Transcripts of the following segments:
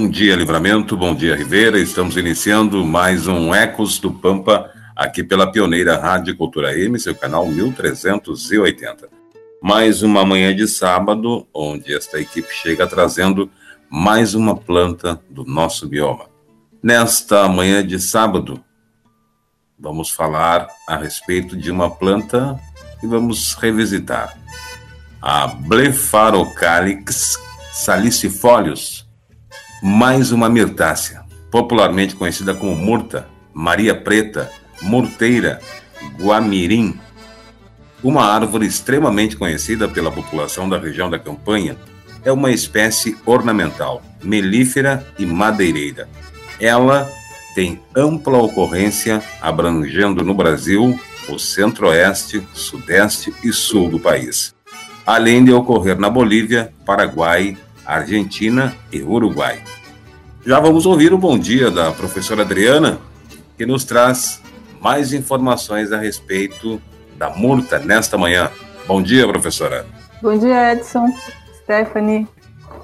Bom dia, Livramento. Bom dia, Ribeira. Estamos iniciando mais um Ecos do Pampa aqui pela pioneira Rádio Cultura M, seu canal 1380. Mais uma manhã de sábado, onde esta equipe chega trazendo mais uma planta do nosso bioma. Nesta manhã de sábado, vamos falar a respeito de uma planta que vamos revisitar. A Blepharocalix salicifolius, mais uma mirtácea, popularmente conhecida como murta, Maria Preta, murteira, guamirim, uma árvore extremamente conhecida pela população da região da Campanha, é uma espécie ornamental, melífera e madeireira. Ela tem ampla ocorrência abrangendo no Brasil o centro-oeste, sudeste e sul do país, além de ocorrer na Bolívia, Paraguai, Argentina e Uruguai. Já vamos ouvir o bom dia da professora Adriana, que nos traz mais informações a respeito da multa nesta manhã. Bom dia, professora. Bom dia, Edson, Stephanie,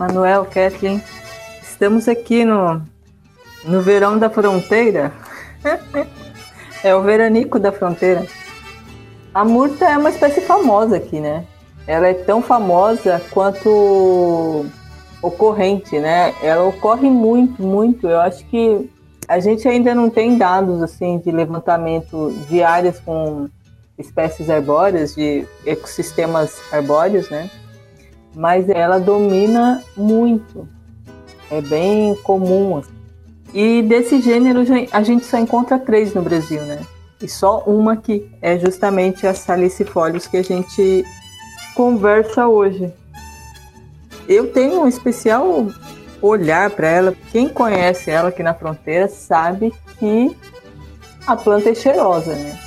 Manuel, Kathleen. Estamos aqui no, no verão da fronteira. é o veranico da fronteira. A murta é uma espécie famosa aqui, né? Ela é tão famosa quanto ocorrente, né? Ela ocorre muito, muito. Eu acho que a gente ainda não tem dados assim de levantamento de áreas com espécies arbóreas, de ecossistemas arbóreos, né? Mas ela domina muito. É bem comum. Assim. E desse gênero a gente só encontra três no Brasil, né? E só uma aqui é justamente a salicifolius que a gente conversa hoje eu tenho um especial olhar para ela. Quem conhece ela aqui na fronteira sabe que a planta é cheirosa, né?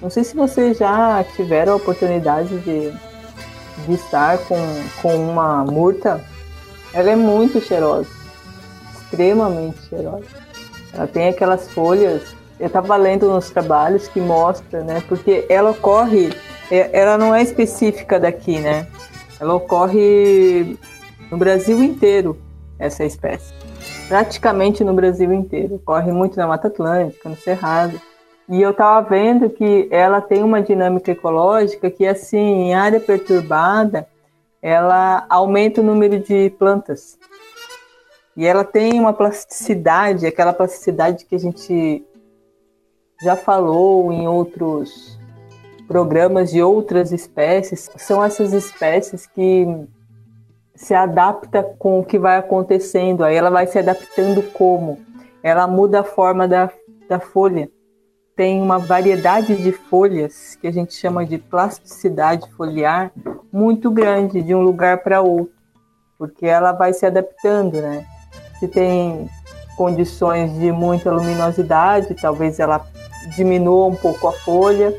Não sei se vocês já tiveram a oportunidade de, de estar com, com uma murta. Ela é muito cheirosa, extremamente cheirosa. Ela tem aquelas folhas. Eu estava lendo nos trabalhos que mostra, né? Porque ela ocorre, é, ela não é específica daqui, né? Ela ocorre no Brasil inteiro, essa espécie. Praticamente no Brasil inteiro. Ocorre muito na Mata Atlântica, no Cerrado. E eu estava vendo que ela tem uma dinâmica ecológica que, assim, em área perturbada, ela aumenta o número de plantas. E ela tem uma plasticidade, aquela plasticidade que a gente já falou em outros programas de outras espécies, são essas espécies que se adapta com o que vai acontecendo, aí ela vai se adaptando como? Ela muda a forma da, da folha. Tem uma variedade de folhas que a gente chama de plasticidade foliar muito grande de um lugar para outro, porque ela vai se adaptando, né? Se tem condições de muita luminosidade, talvez ela diminua um pouco a folha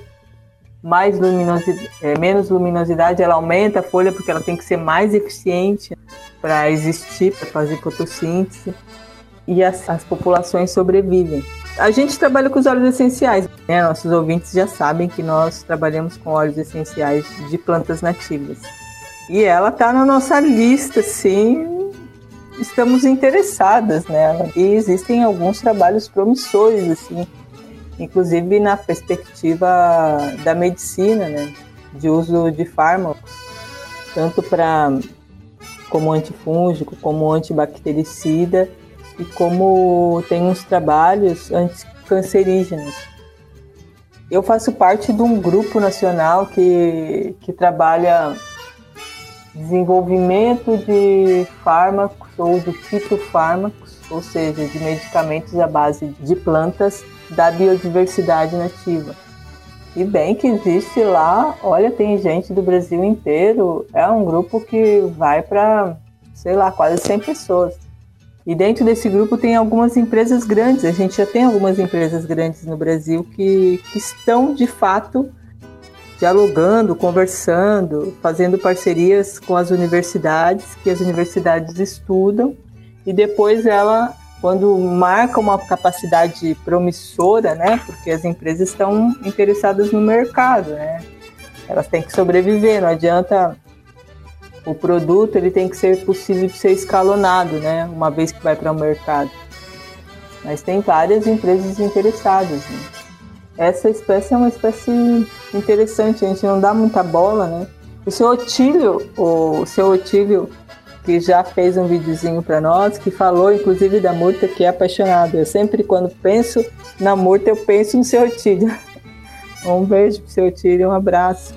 mais luminosidade, é, menos luminosidade, ela aumenta a folha porque ela tem que ser mais eficiente para existir, para fazer fotossíntese e as, as, populações sobrevivem. A gente trabalha com os óleos essenciais, né? Nossos ouvintes já sabem que nós trabalhamos com óleos essenciais de plantas nativas. E ela está na nossa lista, sim. Estamos interessadas nela. E existem alguns trabalhos promissores, assim, inclusive na perspectiva da medicina, né, de uso de fármacos, tanto para como antifúngico, como antibactericida e como tem uns trabalhos anticancerígenos. Eu faço parte de um grupo nacional que, que trabalha desenvolvimento de fármacos ou de fitofármacos, ou seja, de medicamentos à base de plantas da biodiversidade nativa. E bem que existe lá, olha, tem gente do Brasil inteiro. É um grupo que vai para, sei lá, quase 100 pessoas. E dentro desse grupo tem algumas empresas grandes. A gente já tem algumas empresas grandes no Brasil que, que estão de fato dialogando, conversando, fazendo parcerias com as universidades, que as universidades estudam, e depois ela quando marca uma capacidade promissora, né? Porque as empresas estão interessadas no mercado, né? Elas têm que sobreviver, não adianta o produto, ele tem que ser possível de ser escalonado, né? Uma vez que vai para o mercado. Mas tem várias empresas interessadas. Né? Essa espécie é uma espécie interessante, a gente não dá muita bola, né? O seu Otílio, o seu Otílio que já fez um videozinho para nós, que falou inclusive da Murta, que é apaixonada. Eu sempre, quando penso na Murta, eu penso no seu Tílio. Um beijo pro seu Tílio, um abraço.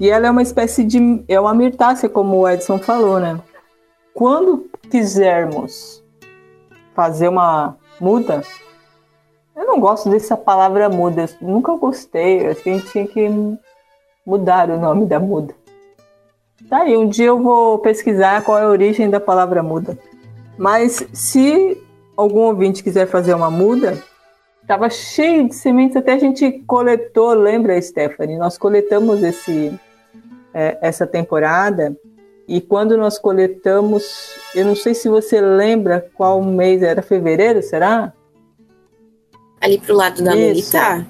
E ela é uma espécie de. É uma mirtácea, como o Edson falou, né? Quando quisermos fazer uma muda, eu não gosto dessa palavra muda, nunca gostei. Acho que a gente tinha que mudar o nome da muda. Tá aí, um dia eu vou pesquisar qual é a origem da palavra muda. Mas se algum ouvinte quiser fazer uma muda, estava cheio de sementes, até a gente coletou, lembra, Stephanie? Nós coletamos esse, é, essa temporada e quando nós coletamos, eu não sei se você lembra qual mês era, fevereiro, será? Ali pro lado da Melita?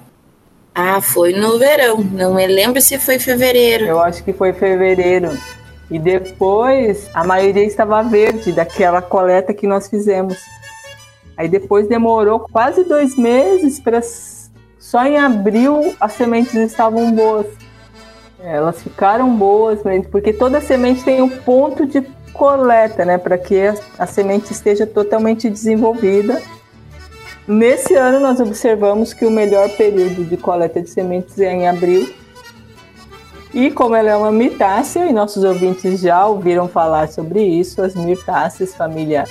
Ah, foi no verão. Não me lembro se foi fevereiro. Eu acho que foi fevereiro. E depois a maioria estava verde daquela coleta que nós fizemos. Aí depois demorou quase dois meses para só em abril as sementes estavam boas. Elas ficaram boas, porque toda semente tem um ponto de coleta, né, para que a semente esteja totalmente desenvolvida Nesse ano, nós observamos que o melhor período de coleta de sementes é em abril. E como ela é uma mirtácea, e nossos ouvintes já ouviram falar sobre isso, as mirtáceas, família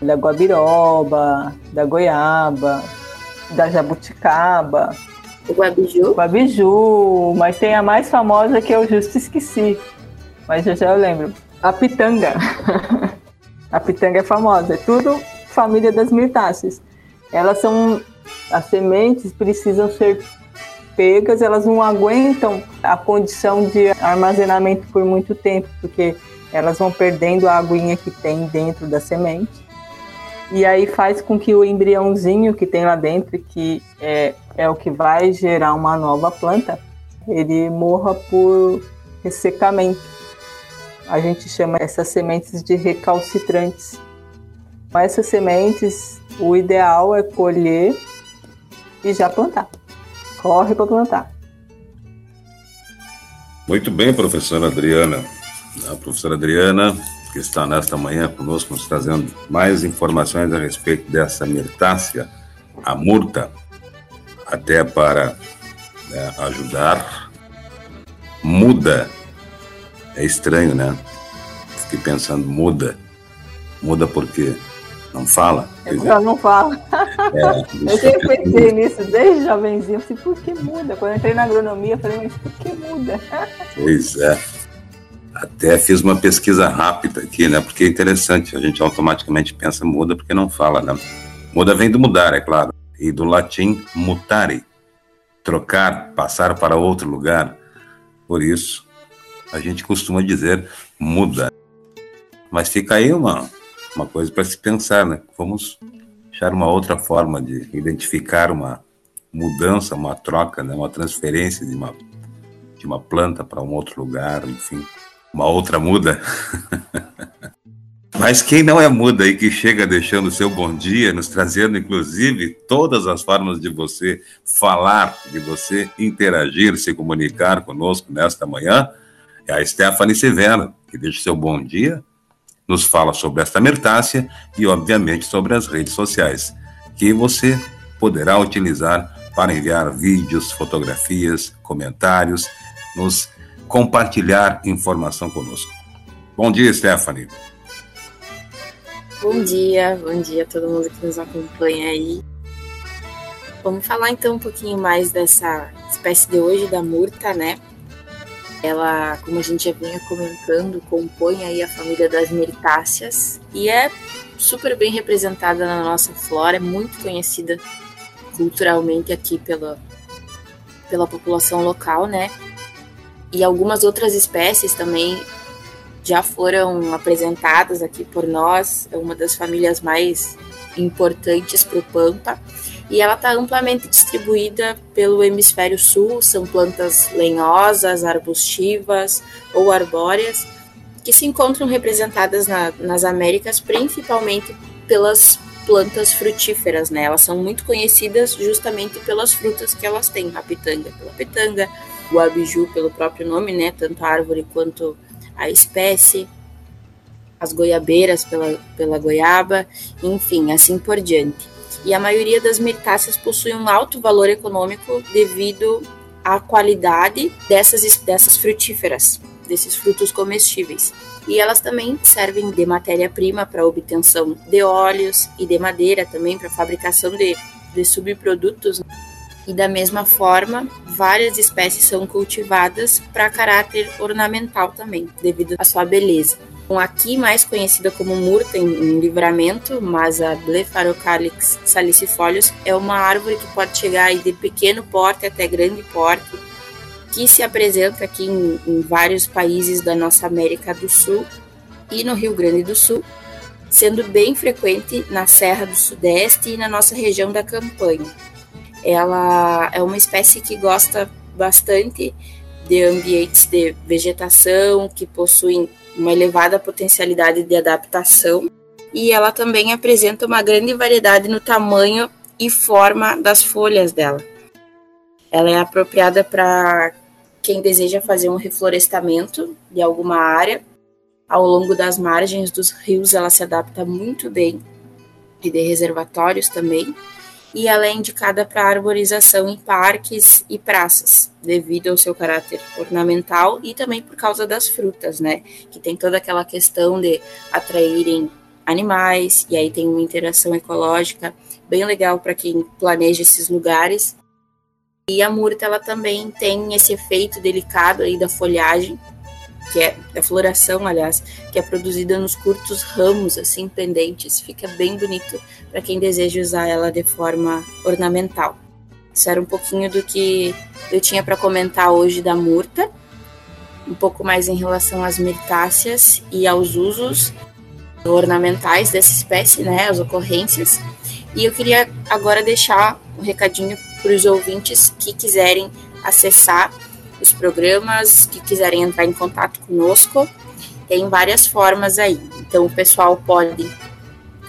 da guabiroba, da goiaba, da jabuticaba. O guabiju? Guabiju, mas tem a mais famosa que eu justo esqueci, mas já já eu lembro. A pitanga. a pitanga é famosa, é tudo família das mirtáceas elas são as sementes precisam ser pegas, elas não aguentam a condição de armazenamento por muito tempo, porque elas vão perdendo a aguinha que tem dentro da semente. E aí faz com que o embriãozinho que tem lá dentro, que é, é o que vai gerar uma nova planta, ele morra por ressecamento. A gente chama essas sementes de recalcitrantes. Mas essas sementes o ideal é colher e já plantar. Corre para plantar. Muito bem, professora Adriana. A professora Adriana, que está nesta manhã conosco, nos trazendo mais informações a respeito dessa mirtácea, a murta, até para né, ajudar. Muda. É estranho, né? Fiquei pensando, muda. Muda por quê? Não fala? Ela não fala. É, eu sempre pensei nisso desde jovenzinho. Assim, por que muda? Quando eu entrei na agronomia, eu falei, mas por que muda? Pois é. Até fiz uma pesquisa rápida aqui, né? Porque é interessante, a gente automaticamente pensa muda porque não fala, né? Muda vem do mudar, é claro. E do latim mutare, trocar, passar para outro lugar. Por isso, a gente costuma dizer muda. Mas fica aí uma, uma coisa para se pensar, né? Vamos achar uma outra forma de identificar uma mudança, uma troca, né? uma transferência de uma, de uma planta para um outro lugar, enfim, uma outra muda. Mas quem não é muda e que chega deixando o seu bom dia, nos trazendo inclusive todas as formas de você falar, de você interagir, se comunicar conosco nesta manhã, é a Stephanie Severo, que deixa o seu bom dia nos fala sobre esta mertácia e, obviamente, sobre as redes sociais, que você poderá utilizar para enviar vídeos, fotografias, comentários, nos compartilhar informação conosco. Bom dia, Stephanie. Bom dia, bom dia a todo mundo que nos acompanha aí. Vamos falar então um pouquinho mais dessa espécie de hoje da murta, né? Ela, como a gente já vinha comentando, compõe aí a família das mirtáceas e é super bem representada na nossa flora, é muito conhecida culturalmente aqui pela, pela população local, né? E algumas outras espécies também já foram apresentadas aqui por nós, é uma das famílias mais importantes para o Pampa. E ela está amplamente distribuída pelo hemisfério sul, são plantas lenhosas, arbustivas ou arbóreas, que se encontram representadas na, nas Américas principalmente pelas plantas frutíferas, né? Elas são muito conhecidas justamente pelas frutas que elas têm, a pitanga pela pitanga, o abiju pelo próprio nome, né? Tanto a árvore quanto a espécie, as goiabeiras pela, pela goiaba, enfim, assim por diante. E a maioria das mirtáceas possui um alto valor econômico devido à qualidade dessas, dessas frutíferas, desses frutos comestíveis. E elas também servem de matéria-prima para obtenção de óleos e de madeira também para fabricação de, de subprodutos. E da mesma forma, várias espécies são cultivadas para caráter ornamental também, devido à sua beleza. Aqui mais conhecida como murta em, em livramento, mas a Blepharocalyx salicifolius é uma árvore que pode chegar de pequeno porte até grande porte, que se apresenta aqui em, em vários países da nossa América do Sul e no Rio Grande do Sul, sendo bem frequente na Serra do Sudeste e na nossa região da Campanha. Ela é uma espécie que gosta bastante de ambientes de vegetação, que possuem uma elevada potencialidade de adaptação, e ela também apresenta uma grande variedade no tamanho e forma das folhas dela. Ela é apropriada para quem deseja fazer um reflorestamento de alguma área. Ao longo das margens dos rios, ela se adapta muito bem, e de reservatórios também. E ela é indicada para arborização em parques e praças, devido ao seu caráter ornamental e também por causa das frutas, né? Que tem toda aquela questão de atraírem animais, e aí tem uma interação ecológica bem legal para quem planeja esses lugares. E a murta ela também tem esse efeito delicado aí da folhagem, que é a floração, aliás, que é produzida nos curtos ramos assim pendentes, fica bem bonito para quem deseja usar ela de forma ornamental. Isso era um pouquinho do que eu tinha para comentar hoje da murta, um pouco mais em relação às mirtáceas e aos usos ornamentais dessa espécie, né, as ocorrências. E eu queria agora deixar um recadinho para os ouvintes que quiserem acessar os programas, que quiserem entrar em contato conosco. Tem várias formas aí. Então, o pessoal pode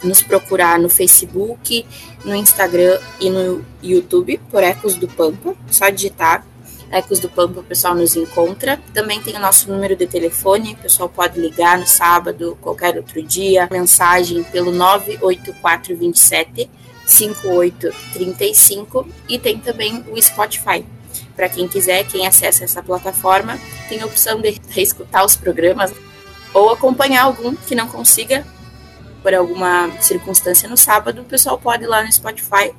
nos procurar no Facebook, no Instagram e no YouTube por Ecos do Pampa. Só digitar Ecos do Pampa, o pessoal nos encontra. Também tem o nosso número de telefone, o pessoal pode ligar no sábado, qualquer outro dia, mensagem pelo 98427 5835 e tem também o Spotify. Para quem quiser, quem acessa essa plataforma, tem a opção de reescutar os programas ou acompanhar algum que não consiga por alguma circunstância no sábado, o pessoal pode ir lá no Spotify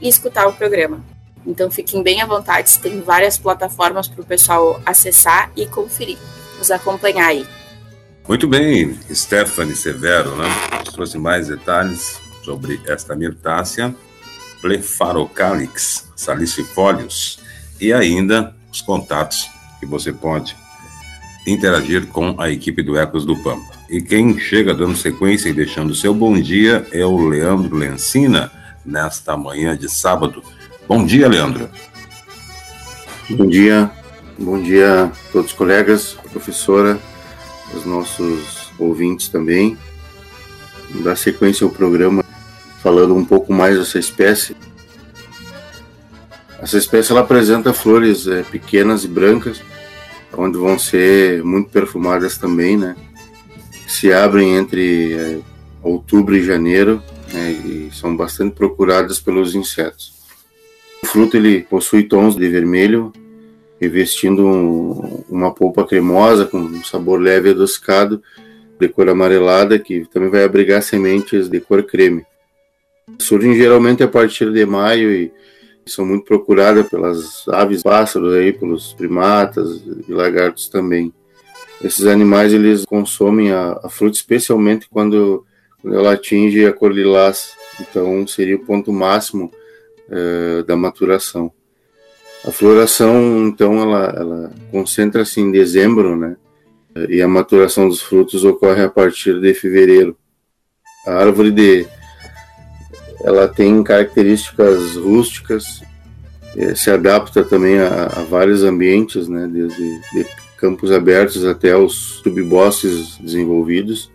e escutar o programa. Então fiquem bem à vontade, tem várias plataformas para o pessoal acessar e conferir, nos acompanhar aí. Muito bem, Stephanie Severo, né? Trouxe mais detalhes sobre esta mirtácea, Blepharocalyx salicifolius e ainda os contatos que você pode interagir com a equipe do Ecos do Pampa. E quem chega dando sequência e deixando seu bom dia é o Leandro Lencina, nesta manhã de sábado. Bom dia, Leandro. Bom dia, bom dia a todos os colegas, professora, os nossos ouvintes também. Dar sequência ao programa falando um pouco mais dessa espécie. Essa espécie ela apresenta flores é, pequenas e brancas, onde vão ser muito perfumadas também, né? Se abrem entre é, outubro e janeiro né, e são bastante procuradas pelos insetos. O fruto ele possui tons de vermelho, revestindo um, uma polpa cremosa com um sabor leve e adocicado, de cor amarelada, que também vai abrigar sementes de cor creme. Surgem geralmente a partir de maio e, são muito procuradas pelas aves, pássaros aí, pelos primatas e lagartos também. Esses animais eles consomem a, a fruta especialmente quando, quando, ela atinge a cor lilás, então seria o ponto máximo é, da maturação. A floração, então, ela, ela concentra-se em dezembro, né? E a maturação dos frutos ocorre a partir de fevereiro. A árvore de ela tem características rústicas, eh, se adapta também a, a vários ambientes, né, desde de campos abertos até os subbosques desenvolvidos,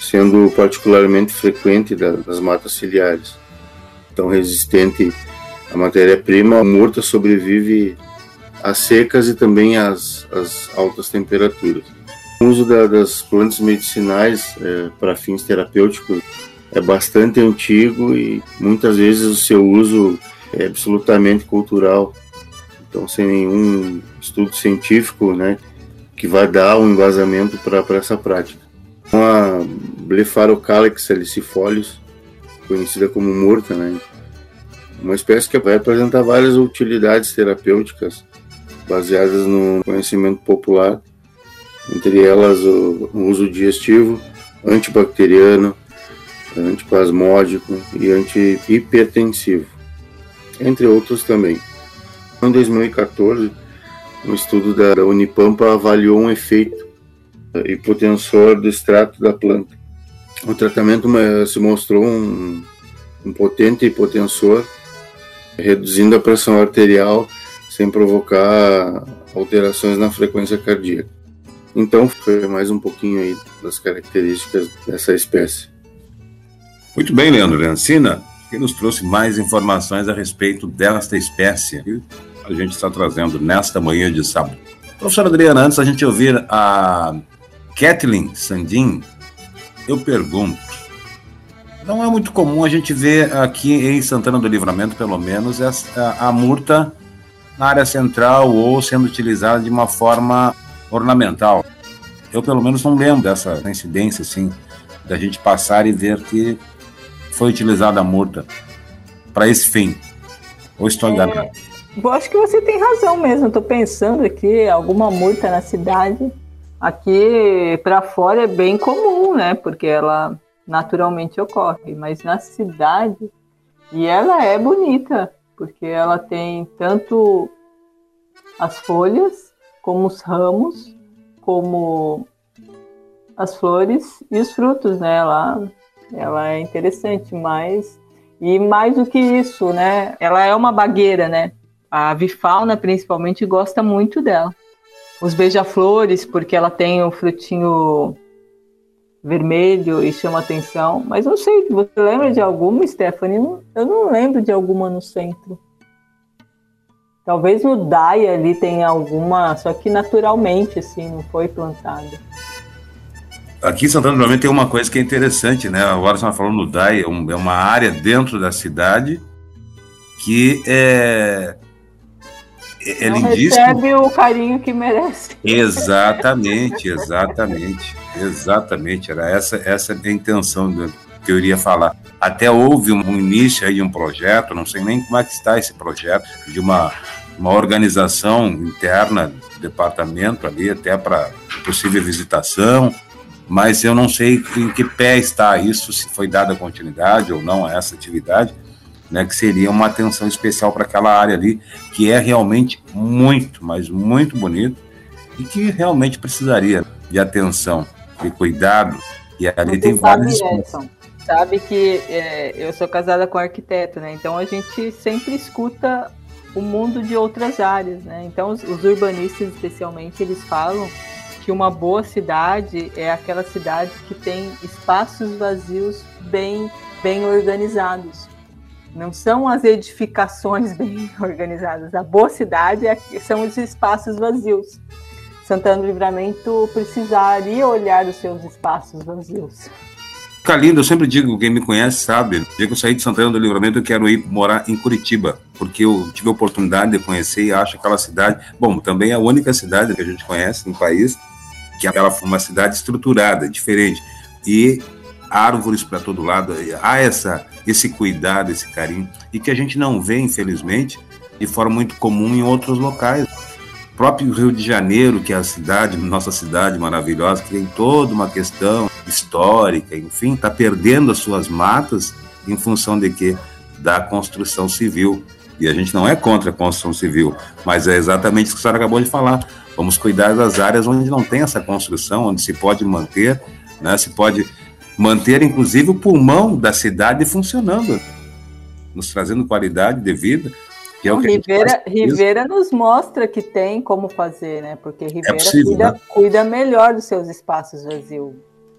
sendo particularmente frequente das matas ciliares. Tão resistente à matéria-prima, a murta sobrevive às secas e também às, às altas temperaturas. O uso da, das plantas medicinais é, para fins terapêuticos é bastante antigo e muitas vezes o seu uso é absolutamente cultural. Então, sem nenhum estudo científico né, que vai dar um embasamento para essa prática. Então, a Blepharocalyx conhecida como murta, né, uma espécie que vai apresentar várias utilidades terapêuticas baseadas no conhecimento popular, entre elas o uso digestivo, antibacteriano, antiplasmódico e antihipertensivo, entre outros também. Em 2014, um estudo da Unipampa avaliou um efeito hipotensor do extrato da planta. O tratamento se mostrou um, um potente hipotensor, reduzindo a pressão arterial sem provocar alterações na frequência cardíaca. Então, foi mais um pouquinho aí das características dessa espécie. Muito bem, Leandro Leancina, que nos trouxe mais informações a respeito desta espécie que a gente está trazendo nesta manhã de sábado. Professora Adriana, antes da gente ouvir a Kathleen Sandin, eu pergunto, não é muito comum a gente ver aqui em Santana do Livramento, pelo menos, a, a murta na área central ou sendo utilizada de uma forma ornamental. Eu, pelo menos, não lembro dessa incidência, assim, da gente passar e ver que foi utilizada a multa para esse fim? Ou estou enganado? É, eu acho que você tem razão mesmo. Estou pensando aqui, alguma multa na cidade. Aqui para fora é bem comum, né? Porque ela naturalmente ocorre. Mas na cidade, e ela é bonita, porque ela tem tanto as folhas, como os ramos, como as flores e os frutos, né? Ela ela é interessante, mas e mais do que isso, né? Ela é uma bagueira, né? A avifauna principalmente gosta muito dela. Os beija-flores, porque ela tem o frutinho vermelho e chama atenção. Mas não sei, você lembra de alguma, Stephanie? Eu não lembro de alguma no centro. Talvez no DAI ali tenha alguma, só que naturalmente, assim, não foi plantada. Aqui em Santana do Livramento tem uma coisa que é interessante, né? Agora você falando no DAI, é, é uma área dentro da cidade que é, é, é Não lindíssimo. recebe o carinho que merece. Exatamente, exatamente, exatamente. Era essa, essa a intenção que eu iria falar. Até houve um início aí de um projeto, não sei nem como é que está esse projeto, de uma, uma organização interna do departamento ali, até para possível visitação, mas eu não sei em que pé está isso, se foi dada continuidade ou não a essa atividade, né, que seria uma atenção especial para aquela área ali, que é realmente muito, mas muito bonito e que realmente precisaria de atenção, de cuidado. E ali Você tem vários. Sabe que é, eu sou casada com arquiteto, né? Então a gente sempre escuta o mundo de outras áreas, né? Então os, os urbanistas, especialmente, eles falam que uma boa cidade é aquela cidade que tem espaços vazios bem, bem organizados. Não são as edificações bem organizadas. A boa cidade é, são os espaços vazios. Santana do Livramento precisaria olhar os seus espaços vazios. Calindo, eu sempre digo, quem me conhece sabe, dia que eu saí de Santana do Livramento, eu quero ir morar em Curitiba, porque eu tive a oportunidade de conhecer e acho aquela cidade, bom, também é a única cidade que a gente conhece no país que ela foi uma cidade estruturada, diferente. E árvores para todo lado, há essa, esse cuidado, esse carinho, e que a gente não vê, infelizmente, de forma muito comum em outros locais. O próprio Rio de Janeiro, que é a cidade, nossa cidade maravilhosa, que tem toda uma questão histórica, enfim, está perdendo as suas matas em função de quê? Da construção civil. E a gente não é contra a construção civil, mas é exatamente isso que a senhora acabou de falar. Vamos cuidar das áreas onde não tem essa construção, onde se pode manter, né, se pode manter, inclusive, o pulmão da cidade funcionando, nos trazendo qualidade de vida. Que é o que Rivera, Rivera nos mostra que tem como fazer, né? Porque Rivera é possível, cuida, né? cuida, melhor dos seus espaços vazios.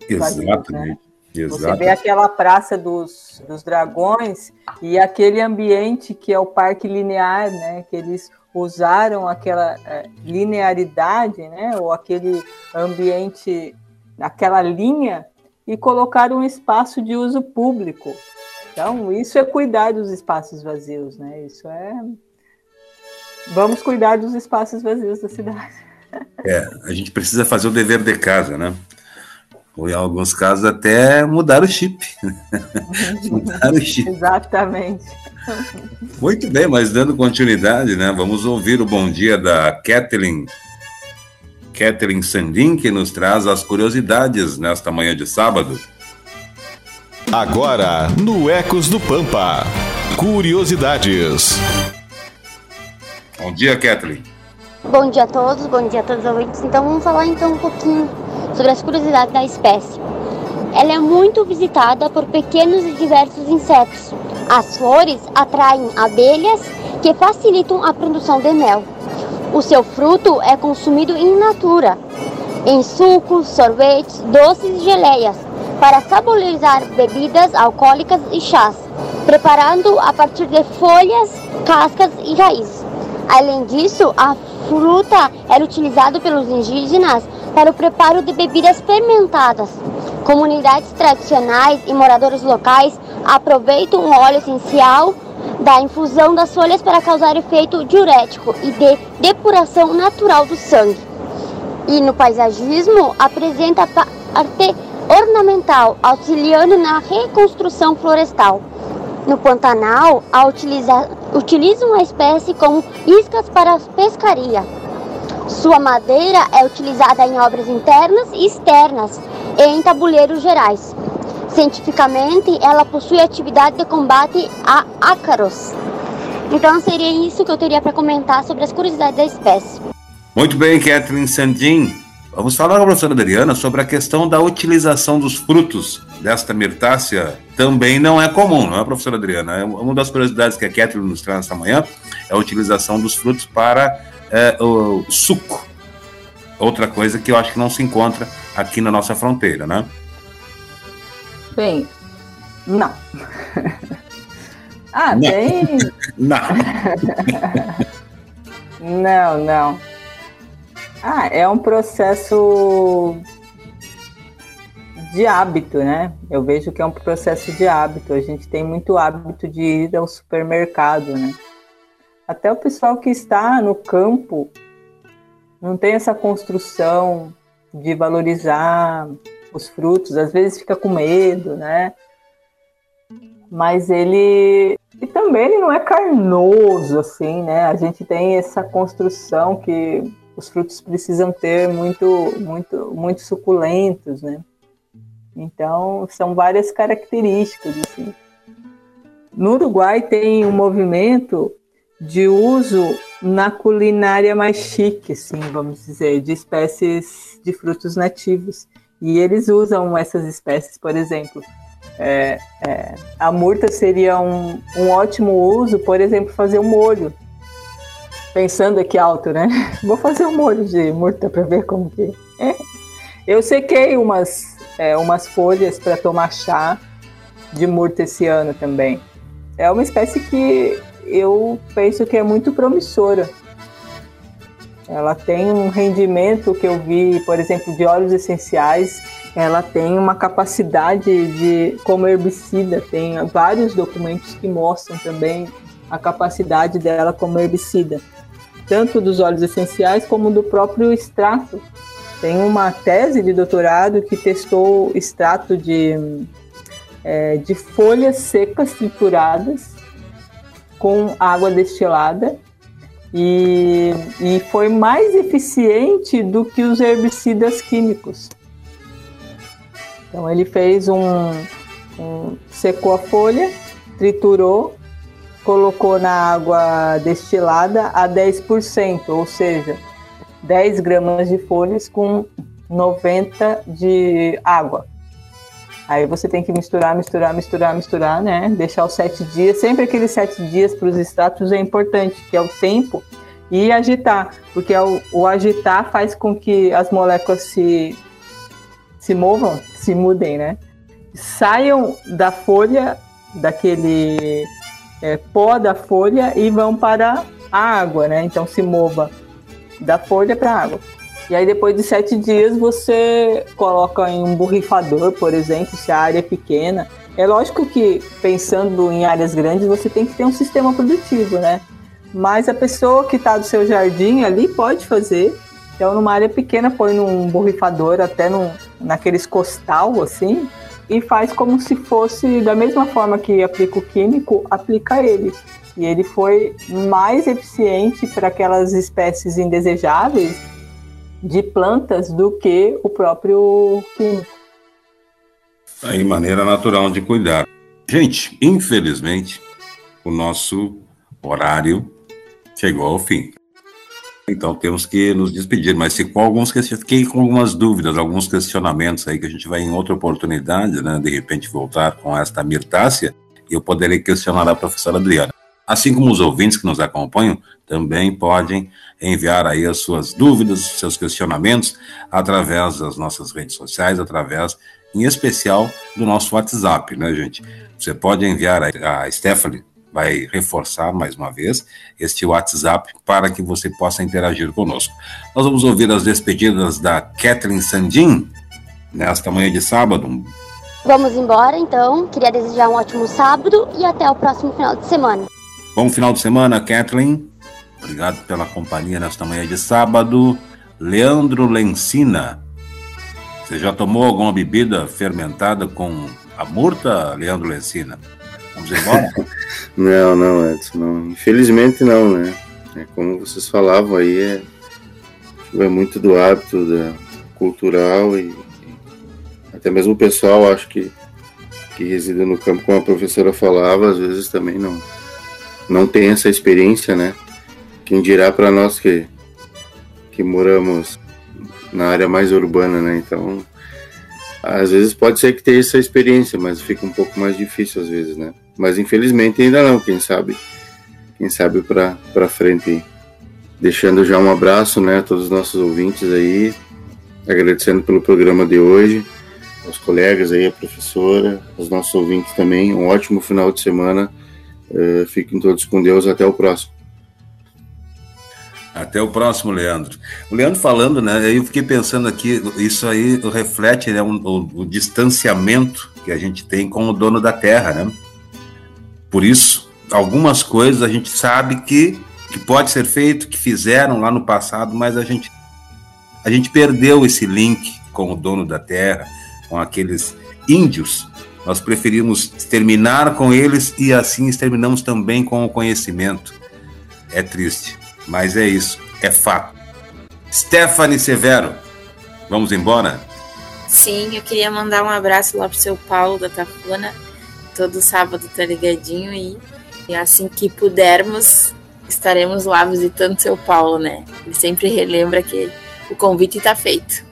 Exatamente. Né? Você vê aquela praça dos, dos dragões e aquele ambiente que é o parque linear, né? Que eles usaram aquela é, linearidade, né? Ou aquele ambiente, aquela linha e colocaram um espaço de uso público. Então, isso é cuidar dos espaços vazios, né? Isso é. Vamos cuidar dos espaços vazios da cidade. É, a gente precisa fazer o dever de casa, né? Ou em alguns casos até mudar o chip. mudar o chip. Exatamente. Muito bem, mas dando continuidade, né? Vamos ouvir o bom dia da Kathleen. Kathleen Sandin, que nos traz as curiosidades nesta manhã de sábado. Agora, no Ecos do Pampa. Curiosidades. Bom dia, Kathleen. Bom dia a todos, bom dia a todos os ouvintes. Então vamos falar então um pouquinho sobre as curiosidades da espécie. Ela é muito visitada por pequenos e diversos insetos. As flores atraem abelhas que facilitam a produção de mel. O seu fruto é consumido in natura, em sucos, sorvetes, doces e geleias, para saborizar bebidas alcoólicas e chás, preparando a partir de folhas, cascas e raízes. Além disso, a fruta era utilizada pelos indígenas para o preparo de bebidas fermentadas. Comunidades tradicionais e moradores locais aproveitam o óleo essencial da infusão das folhas para causar efeito diurético e de depuração natural do sangue. E no paisagismo apresenta parte ornamental, auxiliando na reconstrução florestal. No Pantanal, a utiliza, utilizam a espécie como iscas para pescaria. Sua madeira é utilizada em obras internas e externas e em tabuleiros gerais. Cientificamente, ela possui atividade de combate a ácaros. Então seria isso que eu teria para comentar sobre as curiosidades da espécie. Muito bem, Kathleen Sandin. Vamos falar com a professora Adriana sobre a questão da utilização dos frutos desta mirtácea. Também não é comum, não é, professora Adriana? É uma das curiosidades que a Kathleen nos traz esta manhã é a utilização dos frutos para é, o suco. Outra coisa que eu acho que não se encontra aqui na nossa fronteira, né? Bem, não. ah, não. tem. não. não, não. Ah, é um processo de hábito, né? Eu vejo que é um processo de hábito. A gente tem muito hábito de ir ao supermercado, né? Até o pessoal que está no campo não tem essa construção de valorizar os frutos, às vezes fica com medo, né? Mas ele e também ele não é carnoso assim, né? A gente tem essa construção que os frutos precisam ter muito muito muito suculentos, né? Então, são várias características assim. No Uruguai tem um movimento de uso na culinária mais chique, assim, vamos dizer, de espécies de frutos nativos. E eles usam essas espécies, por exemplo, é, é, a murta seria um, um ótimo uso, por exemplo, fazer um molho. Pensando aqui alto, né? Vou fazer um molho de murta para ver como que é. Eu sequei umas, é, umas folhas para tomar chá de murta esse ano também. É uma espécie que eu penso que é muito promissora. Ela tem um rendimento que eu vi, por exemplo, de óleos essenciais, ela tem uma capacidade de como herbicida, tem vários documentos que mostram também a capacidade dela como herbicida, tanto dos óleos essenciais como do próprio extrato. Tem uma tese de doutorado que testou extrato de é, de folhas secas trituradas com água destilada e, e foi mais eficiente do que os herbicidas químicos. Então ele fez um, um secou a folha, triturou, colocou na água destilada a 10%, ou seja, 10 gramas de folhas com 90 de água. Aí você tem que misturar, misturar, misturar, misturar, né? Deixar os sete dias. Sempre aqueles sete dias para os extratos é importante, que é o tempo e agitar, porque é o, o agitar faz com que as moléculas se se movam, se mudem, né? Saiam da folha, daquele é, pó da folha e vão para a água, né? Então se mova da folha para a água. E aí depois de sete dias você coloca em um borrifador, por exemplo, se a área é pequena. É lógico que pensando em áreas grandes você tem que ter um sistema produtivo, né? Mas a pessoa que está do seu jardim ali pode fazer. Então, numa área pequena, põe num borrifador, até num, naqueles costal, assim, e faz como se fosse, da mesma forma que aplica o químico, aplica ele. E ele foi mais eficiente para aquelas espécies indesejáveis de plantas do que o próprio químico. Aí, maneira natural de cuidar. Gente, infelizmente, o nosso horário chegou ao fim. Então temos que nos despedir, mas ficou alguns fiquei com algumas dúvidas, alguns questionamentos aí que a gente vai em outra oportunidade, né, de repente voltar com esta mirtácia, e eu poderei questionar a professora Adriana. Assim como os ouvintes que nos acompanham também podem enviar aí as suas dúvidas, seus questionamentos através das nossas redes sociais, através, em especial, do nosso WhatsApp, né, gente? Você pode enviar a, a Stephanie vai reforçar mais uma vez este WhatsApp para que você possa interagir conosco. Nós vamos ouvir as despedidas da Kathleen Sandin nesta manhã de sábado. Vamos embora então. Queria desejar um ótimo sábado e até o próximo final de semana. Bom final de semana, Kathleen. Obrigado pela companhia nesta manhã de sábado. Leandro Lencina. Você já tomou alguma bebida fermentada com a murta, Leandro Lencina? Vamos embora? não, não, Edson, não. Infelizmente não, né? É como vocês falavam aí, é, é muito do hábito da, cultural e, e até mesmo o pessoal, acho que, que reside no campo, como a professora falava, às vezes também não, não tem essa experiência, né? Quem dirá para nós que, que moramos na área mais urbana, né? Então, às vezes pode ser que tenha essa experiência, mas fica um pouco mais difícil às vezes, né? Mas infelizmente ainda não, quem sabe, quem sabe para frente. Deixando já um abraço, né, a todos os nossos ouvintes aí, agradecendo pelo programa de hoje, aos colegas aí, a professora, aos nossos ouvintes também. Um ótimo final de semana. Uh, fiquem todos com Deus. Até o próximo. Até o próximo, Leandro. O Leandro falando, né? Eu fiquei pensando aqui, isso aí reflete né, um, o, o distanciamento que a gente tem com o dono da terra, né? Por isso, algumas coisas a gente sabe que, que pode ser feito, que fizeram lá no passado, mas a gente, a gente perdeu esse link com o dono da terra, com aqueles índios. Nós preferimos terminar com eles e assim terminamos também com o conhecimento. É triste, mas é isso, é fato. Stephanie Severo, vamos embora? Sim, eu queria mandar um abraço lá pro seu Paulo da Tafuna todo sábado tá ligadinho e, e assim que pudermos, estaremos lá visitando seu Paulo, né? Ele sempre relembra que o convite está feito.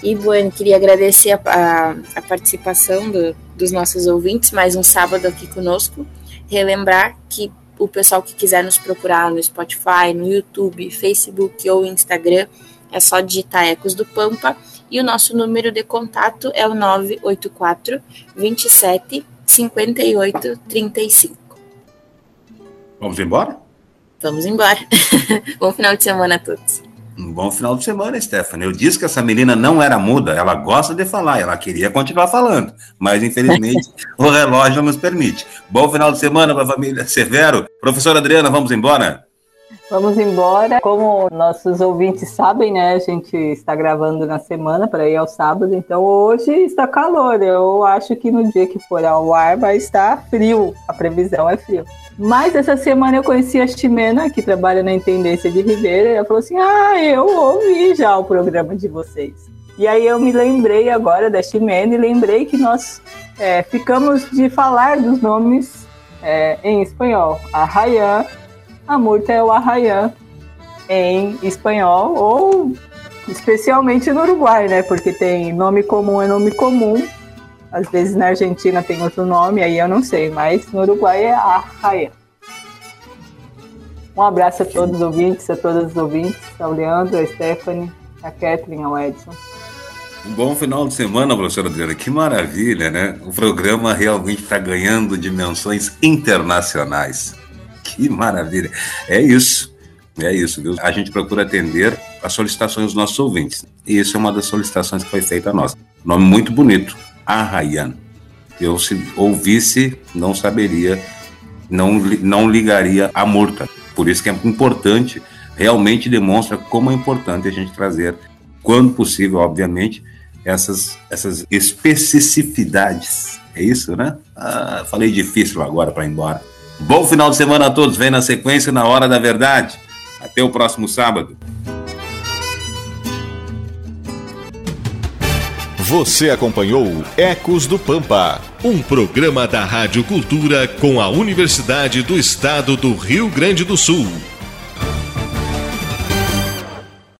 E, bueno, queria agradecer a, a, a participação do, dos nossos ouvintes, mais um sábado aqui conosco. Relembrar que o pessoal que quiser nos procurar no Spotify, no YouTube, Facebook ou Instagram, é só digitar Ecos do Pampa. E o nosso número de contato é o 984 27 5835. Vamos embora? Vamos embora. bom final de semana a todos. Um bom final de semana, Stephanie. Eu disse que essa menina não era muda, ela gosta de falar, ela queria continuar falando, mas infelizmente o relógio não nos permite. Bom final de semana para a família Severo. Professora Adriana, vamos embora? Vamos embora. Como nossos ouvintes sabem, né? A gente está gravando na semana para ir ao sábado, então hoje está calor. Eu acho que no dia que for ao ar vai estar frio. A previsão é frio. Mas essa semana eu conheci a Ximena, que trabalha na Intendência de Ribeira, e ela falou assim: Ah, eu ouvi já o programa de vocês. E aí eu me lembrei agora da Ximena e lembrei que nós é, ficamos de falar dos nomes é, em espanhol. A Rayan a multa é o arraian em espanhol ou especialmente no Uruguai, né? Porque tem nome comum é nome comum. Às vezes na Argentina tem outro nome, aí eu não sei, mas no Uruguai é arraian. Um abraço a todos os ouvintes, a todas os ouvintes, ao Leandro, a Stephanie, a Kathleen, ao Edson. Um bom final de semana, professora Adriana. Que maravilha, né? O programa realmente está ganhando dimensões internacionais. Que maravilha. É isso. É isso, viu? A gente procura atender as solicitações dos nossos ouvintes. E isso é uma das solicitações que foi feita a nós. Nome muito bonito, Arrayan. Eu, se ouvisse, não saberia, não, não ligaria a multa. Por isso que é importante, realmente demonstra como é importante a gente trazer, quando possível, obviamente, essas, essas especificidades. É isso, né? Ah, falei difícil agora para ir embora. Bom final de semana a todos. Vem na sequência na hora da verdade. Até o próximo sábado. Você acompanhou Ecos do Pampa, um programa da Rádio Cultura com a Universidade do Estado do Rio Grande do Sul.